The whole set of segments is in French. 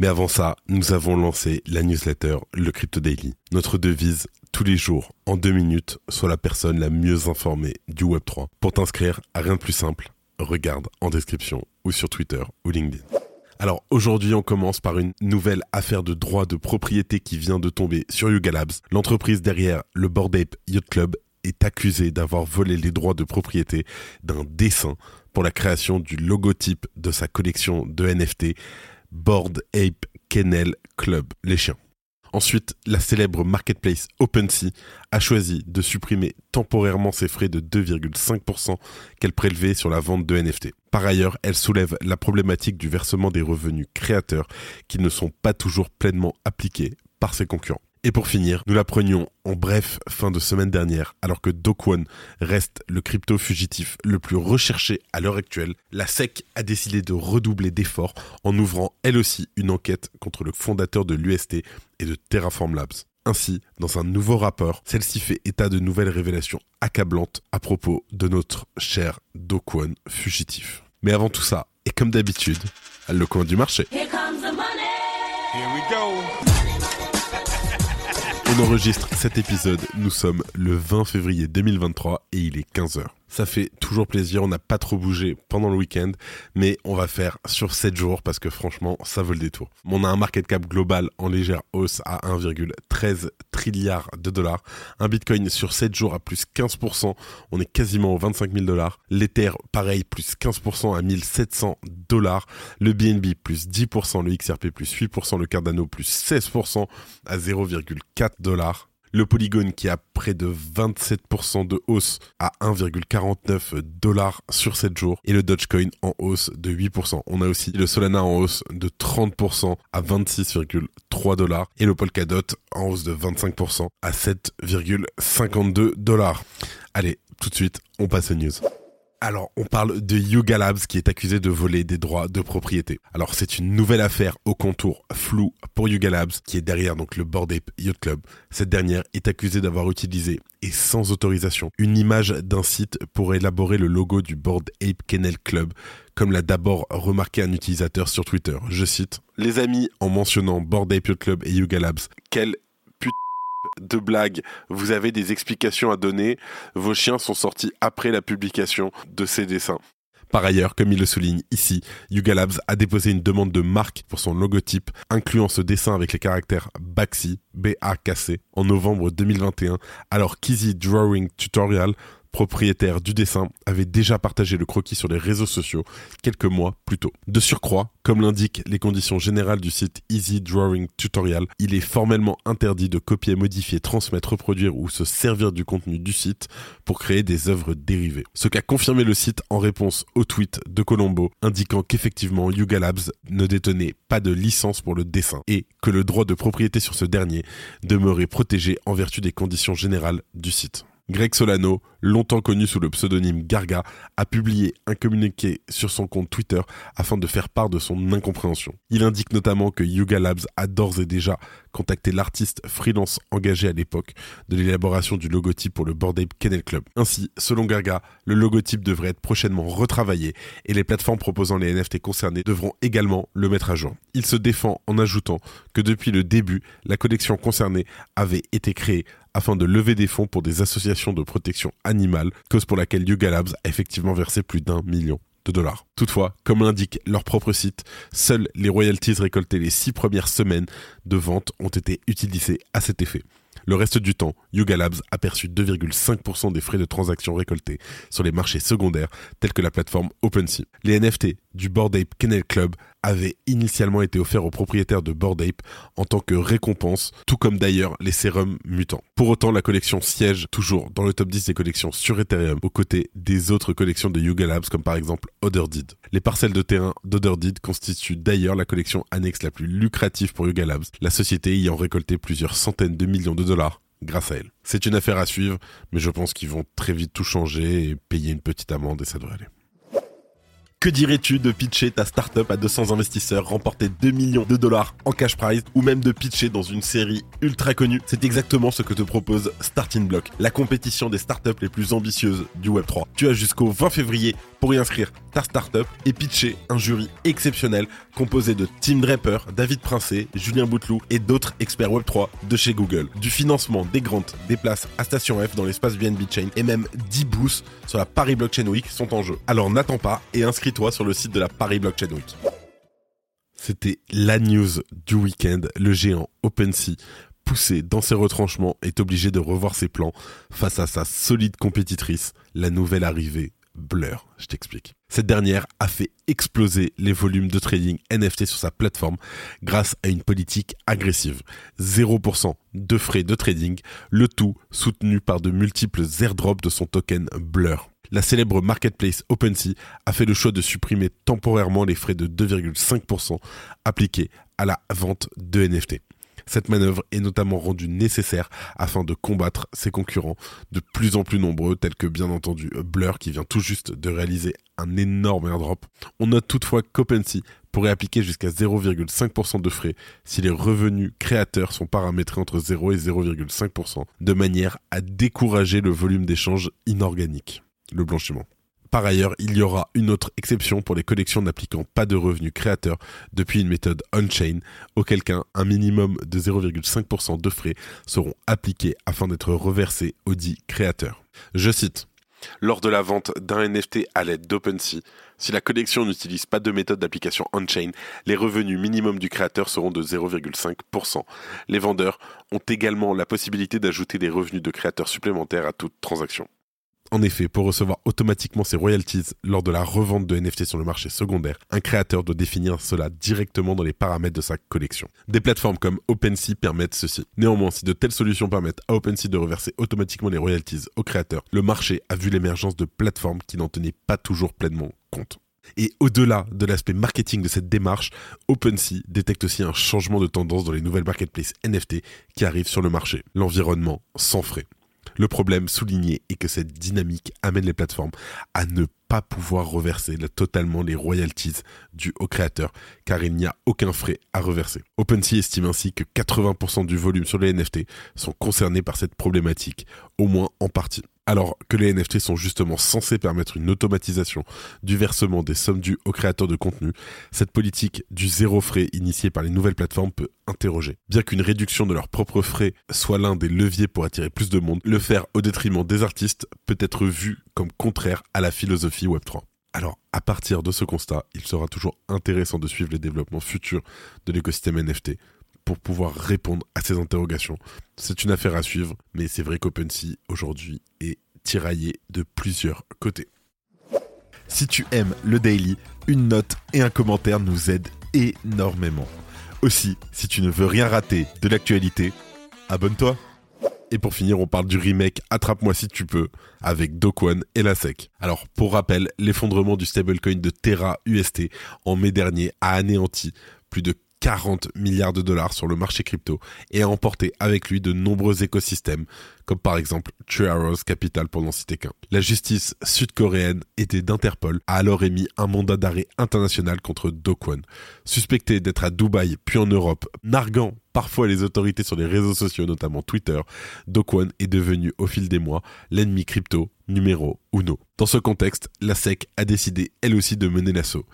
Mais avant ça, nous avons lancé la newsletter Le Crypto Daily. Notre devise, tous les jours, en deux minutes, sois la personne la mieux informée du Web3. Pour t'inscrire, rien de plus simple, regarde en description ou sur Twitter ou LinkedIn. Alors aujourd'hui, on commence par une nouvelle affaire de droit de propriété qui vient de tomber sur Yuga Labs. L'entreprise derrière le Bored Ape Yacht Club est accusée d'avoir volé les droits de propriété d'un dessin pour la création du logotype de sa collection de NFT Board Ape Kennel Club, les chiens. Ensuite, la célèbre marketplace OpenSea a choisi de supprimer temporairement ses frais de 2,5% qu'elle prélevait sur la vente de NFT. Par ailleurs, elle soulève la problématique du versement des revenus créateurs qui ne sont pas toujours pleinement appliqués par ses concurrents. Et pour finir, nous la prenions en bref fin de semaine dernière, alors que One reste le crypto fugitif le plus recherché à l'heure actuelle, la SEC a décidé de redoubler d'efforts en ouvrant elle aussi une enquête contre le fondateur de l'UST et de Terraform Labs. Ainsi, dans un nouveau rapport, celle-ci fait état de nouvelles révélations accablantes à propos de notre cher One fugitif. Mais avant tout ça, et comme d'habitude, le coin du marché. Here comes the money. Here we go. On enregistre cet épisode, nous sommes le 20 février 2023 et il est 15h. Ça fait toujours plaisir, on n'a pas trop bougé pendant le week-end, mais on va faire sur 7 jours parce que franchement, ça vaut le détour. On a un market cap global en légère hausse à 1,13 trilliard de dollars. Un bitcoin sur 7 jours à plus 15%, on est quasiment aux 25 000 dollars. L'Ether, pareil, plus 15% à 1700 dollars. Le BNB, plus 10%, le XRP, plus 8%, le Cardano, plus 16% à 0,4 dollars le Polygon qui a près de 27% de hausse à 1,49 dollars sur 7 jours et le Dogecoin en hausse de 8%. On a aussi le Solana en hausse de 30% à 26,3 dollars et le Polkadot en hausse de 25% à 7,52 dollars. Allez, tout de suite, on passe aux news. Alors, on parle de Yuga Labs qui est accusé de voler des droits de propriété. Alors, c'est une nouvelle affaire au contour flou pour Yuga Labs qui est derrière donc le Bored Ape Yacht Club. Cette dernière est accusée d'avoir utilisé et sans autorisation une image d'un site pour élaborer le logo du Bored Ape Kennel Club, comme l'a d'abord remarqué un utilisateur sur Twitter. Je cite Les amis, en mentionnant Bored Ape Yacht Club et Yuga Labs, quelle de blagues, vous avez des explications à donner. Vos chiens sont sortis après la publication de ces dessins. Par ailleurs, comme il le souligne ici, Yuga Labs a déposé une demande de marque pour son logotype, incluant ce dessin avec les caractères Baxi, B-A-K-C, en novembre 2021, alors qu'Easy Drawing Tutorial propriétaire du dessin, avait déjà partagé le croquis sur les réseaux sociaux quelques mois plus tôt. De surcroît, comme l'indiquent les conditions générales du site Easy Drawing Tutorial, il est formellement interdit de copier, modifier, transmettre, reproduire ou se servir du contenu du site pour créer des œuvres dérivées. Ce qu'a confirmé le site en réponse au tweet de Colombo indiquant qu'effectivement Yuga Labs ne détenait pas de licence pour le dessin et que le droit de propriété sur ce dernier demeurait protégé en vertu des conditions générales du site. Greg Solano, longtemps connu sous le pseudonyme Garga, a publié un communiqué sur son compte Twitter afin de faire part de son incompréhension. Il indique notamment que Yuga Labs a d'ores et déjà contacté l'artiste freelance engagé à l'époque de l'élaboration du logotype pour le Bored Ape Kennel Club. Ainsi, selon Garga, le logotype devrait être prochainement retravaillé et les plateformes proposant les NFT concernés devront également le mettre à jour. Il se défend en ajoutant que depuis le début, la collection concernée avait été créée afin de lever des fonds pour des associations de protection animale, cause pour laquelle Yuga Labs a effectivement versé plus d'un million de dollars. Toutefois, comme l'indique leur propre site, seuls les royalties récoltées les six premières semaines de vente ont été utilisées à cet effet. Le reste du temps, Yuga Labs a perçu 2,5% des frais de transaction récoltés sur les marchés secondaires tels que la plateforme OpenSea. Les NFT du Bored Ape Kennel Club avait initialement été offert aux propriétaires de Bored Ape en tant que récompense, tout comme d'ailleurs les sérums mutants. Pour autant, la collection siège toujours dans le top 10 des collections sur Ethereum, aux côtés des autres collections de Yuga Labs, comme par exemple Otherdeed. Les parcelles de terrain d'Otherdeed constituent d'ailleurs la collection annexe la plus lucrative pour Yuga Labs, la société ayant récolté plusieurs centaines de millions de dollars grâce à elle. C'est une affaire à suivre, mais je pense qu'ils vont très vite tout changer et payer une petite amende et ça devrait aller. Que dirais-tu de pitcher ta startup à 200 investisseurs, remporter 2 millions de dollars en cash prize ou même de pitcher dans une série ultra connue? C'est exactement ce que te propose Starting Block, la compétition des startups les plus ambitieuses du Web3. Tu as jusqu'au 20 février pour y inscrire ta startup et pitcher un jury exceptionnel composé de Tim Draper, David Princé, Julien Bouteloup et d'autres experts Web3 de chez Google. Du financement, des grants, des places à Station F dans l'espace BNB Chain et même 10 boosts sur la Paris Blockchain Week sont en jeu. Alors n'attends pas et inscris toi sur le site de la Paris Blockchain Week. C'était la news du week-end. Le géant OpenSea, poussé dans ses retranchements, est obligé de revoir ses plans face à sa solide compétitrice, la nouvelle arrivée Blur. Je t'explique. Cette dernière a fait exploser les volumes de trading NFT sur sa plateforme grâce à une politique agressive. 0% de frais de trading, le tout soutenu par de multiples airdrops de son token Blur la célèbre marketplace OpenSea a fait le choix de supprimer temporairement les frais de 2,5% appliqués à la vente de NFT. Cette manœuvre est notamment rendue nécessaire afin de combattre ses concurrents de plus en plus nombreux, tels que bien entendu Blur qui vient tout juste de réaliser un énorme airdrop. On note toutefois qu'OpenSea pourrait appliquer jusqu'à 0,5% de frais si les revenus créateurs sont paramétrés entre 0 et 0,5%, de manière à décourager le volume d'échanges inorganiques le blanchiment. Par ailleurs, il y aura une autre exception pour les collections n'appliquant pas de revenus créateurs depuis une méthode on-chain, auquel cas un minimum de 0,5% de frais seront appliqués afin d'être reversés aux dits créateurs. Je cite. Lors de la vente d'un NFT à l'aide d'OpenSea, si la collection n'utilise pas de méthode d'application on-chain, les revenus minimum du créateur seront de 0,5%. Les vendeurs ont également la possibilité d'ajouter des revenus de créateurs supplémentaires à toute transaction. En effet, pour recevoir automatiquement ses royalties lors de la revente de NFT sur le marché secondaire, un créateur doit définir cela directement dans les paramètres de sa collection. Des plateformes comme OpenSea permettent ceci. Néanmoins, si de telles solutions permettent à OpenSea de reverser automatiquement les royalties aux créateurs, le marché a vu l'émergence de plateformes qui n'en tenaient pas toujours pleinement compte. Et au-delà de l'aspect marketing de cette démarche, OpenSea détecte aussi un changement de tendance dans les nouvelles marketplaces NFT qui arrivent sur le marché. L'environnement sans frais. Le problème souligné est que cette dynamique amène les plateformes à ne pas pouvoir reverser totalement les royalties dues au créateur car il n'y a aucun frais à reverser. OpenSea estime ainsi que 80% du volume sur les NFT sont concernés par cette problématique, au moins en partie. Alors que les NFT sont justement censés permettre une automatisation du versement des sommes dues aux créateurs de contenu, cette politique du zéro frais initiée par les nouvelles plateformes peut interroger. Bien qu'une réduction de leurs propres frais soit l'un des leviers pour attirer plus de monde, le faire au détriment des artistes peut être vu comme contraire à la philosophie Web3. Alors, à partir de ce constat, il sera toujours intéressant de suivre les développements futurs de l'écosystème NFT pour pouvoir répondre à ces interrogations. C'est une affaire à suivre, mais c'est vrai qu'OpenSea aujourd'hui est tiraillé de plusieurs côtés. Si tu aimes le daily, une note et un commentaire nous aident énormément. Aussi, si tu ne veux rien rater de l'actualité, abonne-toi. Et pour finir, on parle du remake Attrape-moi si tu peux avec Dokwan et la SEC. Alors, pour rappel, l'effondrement du stablecoin de Terra UST en mai dernier a anéanti plus de 40 milliards de dollars sur le marché crypto et a emporté avec lui de nombreux écosystèmes, comme par exemple True Arrows Capital pour n'en citer qu'un. La justice sud-coréenne était d'Interpol a alors émis un mandat d'arrêt international contre Do Suspecté d'être à Dubaï puis en Europe, narguant parfois les autorités sur les réseaux sociaux, notamment Twitter, Do est devenu au fil des mois l'ennemi crypto numéro uno. Dans ce contexte, la SEC a décidé elle aussi de mener l'assaut.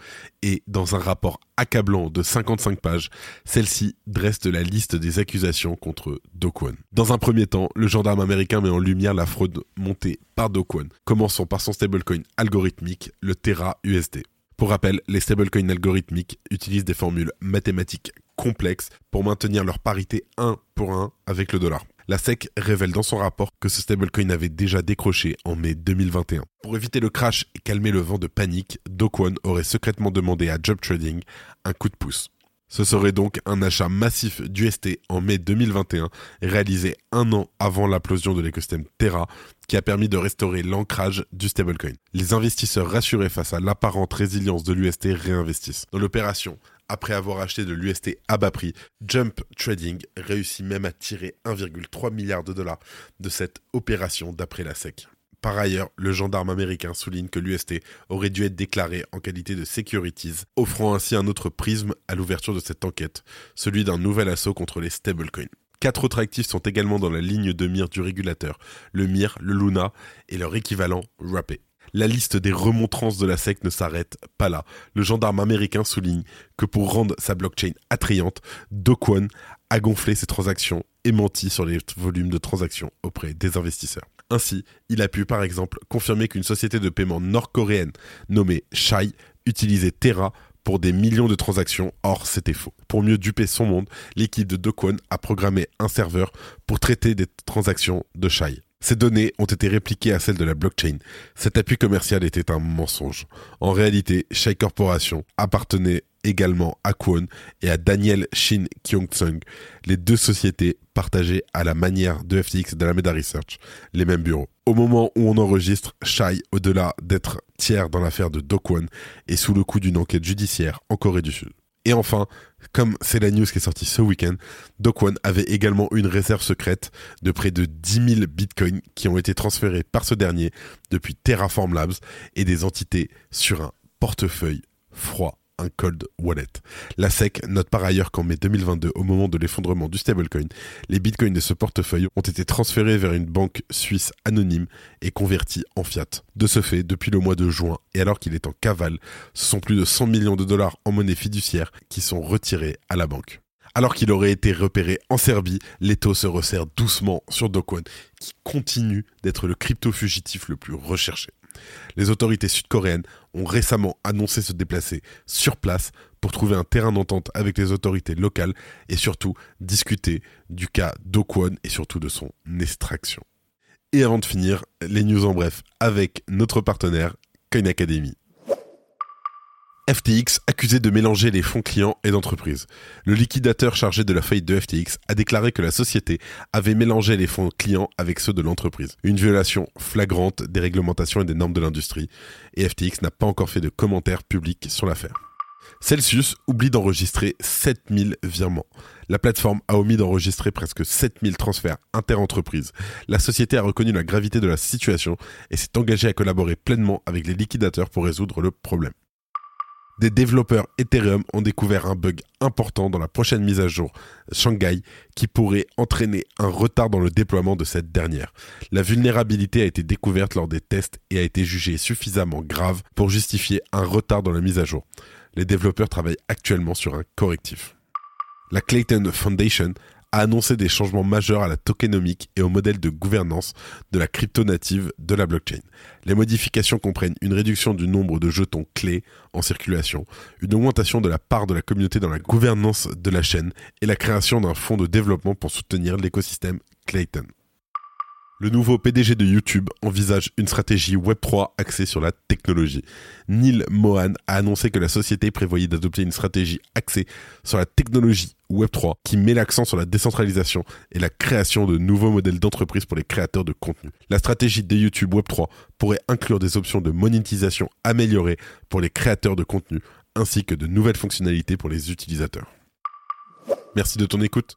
Et dans un rapport accablant de 55 pages, celle-ci dresse la liste des accusations contre Do Dans un premier temps, le gendarme américain met en lumière la fraude montée par Do commençant par son stablecoin algorithmique, le Terra USD. Pour rappel, les stablecoins algorithmiques utilisent des formules mathématiques complexes pour maintenir leur parité 1 pour 1 avec le dollar. La SEC révèle dans son rapport que ce stablecoin avait déjà décroché en mai 2021. Pour éviter le crash et calmer le vent de panique, Do aurait secrètement demandé à Job Trading un coup de pouce. Ce serait donc un achat massif d'UST en mai 2021, réalisé un an avant l'implosion de l'écosystème Terra, qui a permis de restaurer l'ancrage du stablecoin. Les investisseurs rassurés face à l'apparente résilience de l'UST réinvestissent. Dans l'opération, après avoir acheté de l'UST à bas prix, Jump Trading réussit même à tirer 1,3 milliard de dollars de cette opération d'après la SEC. Par ailleurs, le gendarme américain souligne que l'UST aurait dû être déclaré en qualité de securities, offrant ainsi un autre prisme à l'ouverture de cette enquête, celui d'un nouvel assaut contre les stablecoins. Quatre autres actifs sont également dans la ligne de mire du régulateur, le MIR, le Luna et leur équivalent Rapé. La liste des remontrances de la SEC ne s'arrête pas là. Le gendarme américain souligne que pour rendre sa blockchain attrayante, Dokwon a gonflé ses transactions et menti sur les volumes de transactions auprès des investisseurs. Ainsi, il a pu par exemple confirmer qu'une société de paiement nord-coréenne nommée Shai utilisait Terra pour des millions de transactions, or c'était faux. Pour mieux duper son monde, l'équipe de Dokwon a programmé un serveur pour traiter des transactions de Shai. Ces données ont été répliquées à celles de la blockchain. Cet appui commercial était un mensonge. En réalité, Shai Corporation appartenait également à Kwon et à Daniel Shin Kyung-sung, les deux sociétés partagées à la manière de FTX de la Meda Research, les mêmes bureaux. Au moment où on enregistre, Shai, au-delà d'être tiers dans l'affaire de Dokwon, est sous le coup d'une enquête judiciaire en Corée du Sud. Et enfin, comme c'est la news qui est sortie ce week-end, Dokwon avait également une réserve secrète de près de 10 000 bitcoins qui ont été transférés par ce dernier depuis Terraform Labs et des entités sur un portefeuille froid un cold wallet. La SEC note par ailleurs qu'en mai 2022, au moment de l'effondrement du stablecoin, les bitcoins de ce portefeuille ont été transférés vers une banque suisse anonyme et convertis en fiat. De ce fait, depuis le mois de juin, et alors qu'il est en cavale, ce sont plus de 100 millions de dollars en monnaie fiduciaire qui sont retirés à la banque. Alors qu'il aurait été repéré en Serbie, l'étau se resserre doucement sur Dokwon, qui continue d'être le crypto fugitif le plus recherché. Les autorités sud-coréennes ont récemment annoncé se déplacer sur place pour trouver un terrain d'entente avec les autorités locales et surtout discuter du cas d'Okwon et surtout de son extraction. Et avant de finir, les news en bref avec notre partenaire Coin Academy. FTX accusé de mélanger les fonds clients et d'entreprise. Le liquidateur chargé de la faillite de FTX a déclaré que la société avait mélangé les fonds clients avec ceux de l'entreprise. Une violation flagrante des réglementations et des normes de l'industrie. Et FTX n'a pas encore fait de commentaires publics sur l'affaire. Celsius oublie d'enregistrer 7000 virements. La plateforme a omis d'enregistrer presque 7000 transferts inter-entreprises. La société a reconnu la gravité de la situation et s'est engagée à collaborer pleinement avec les liquidateurs pour résoudre le problème des développeurs Ethereum ont découvert un bug important dans la prochaine mise à jour Shanghai qui pourrait entraîner un retard dans le déploiement de cette dernière. La vulnérabilité a été découverte lors des tests et a été jugée suffisamment grave pour justifier un retard dans la mise à jour. Les développeurs travaillent actuellement sur un correctif. La Clayton Foundation a annoncé des changements majeurs à la tokenomique et au modèle de gouvernance de la crypto native de la blockchain. Les modifications comprennent une réduction du nombre de jetons clés en circulation, une augmentation de la part de la communauté dans la gouvernance de la chaîne et la création d'un fonds de développement pour soutenir l'écosystème Clayton. Le nouveau PDG de YouTube envisage une stratégie Web3 axée sur la technologie. Neil Mohan a annoncé que la société prévoyait d'adopter une stratégie axée sur la technologie Web3 qui met l'accent sur la décentralisation et la création de nouveaux modèles d'entreprise pour les créateurs de contenu. La stratégie de YouTube Web3 pourrait inclure des options de monétisation améliorées pour les créateurs de contenu ainsi que de nouvelles fonctionnalités pour les utilisateurs. Merci de ton écoute.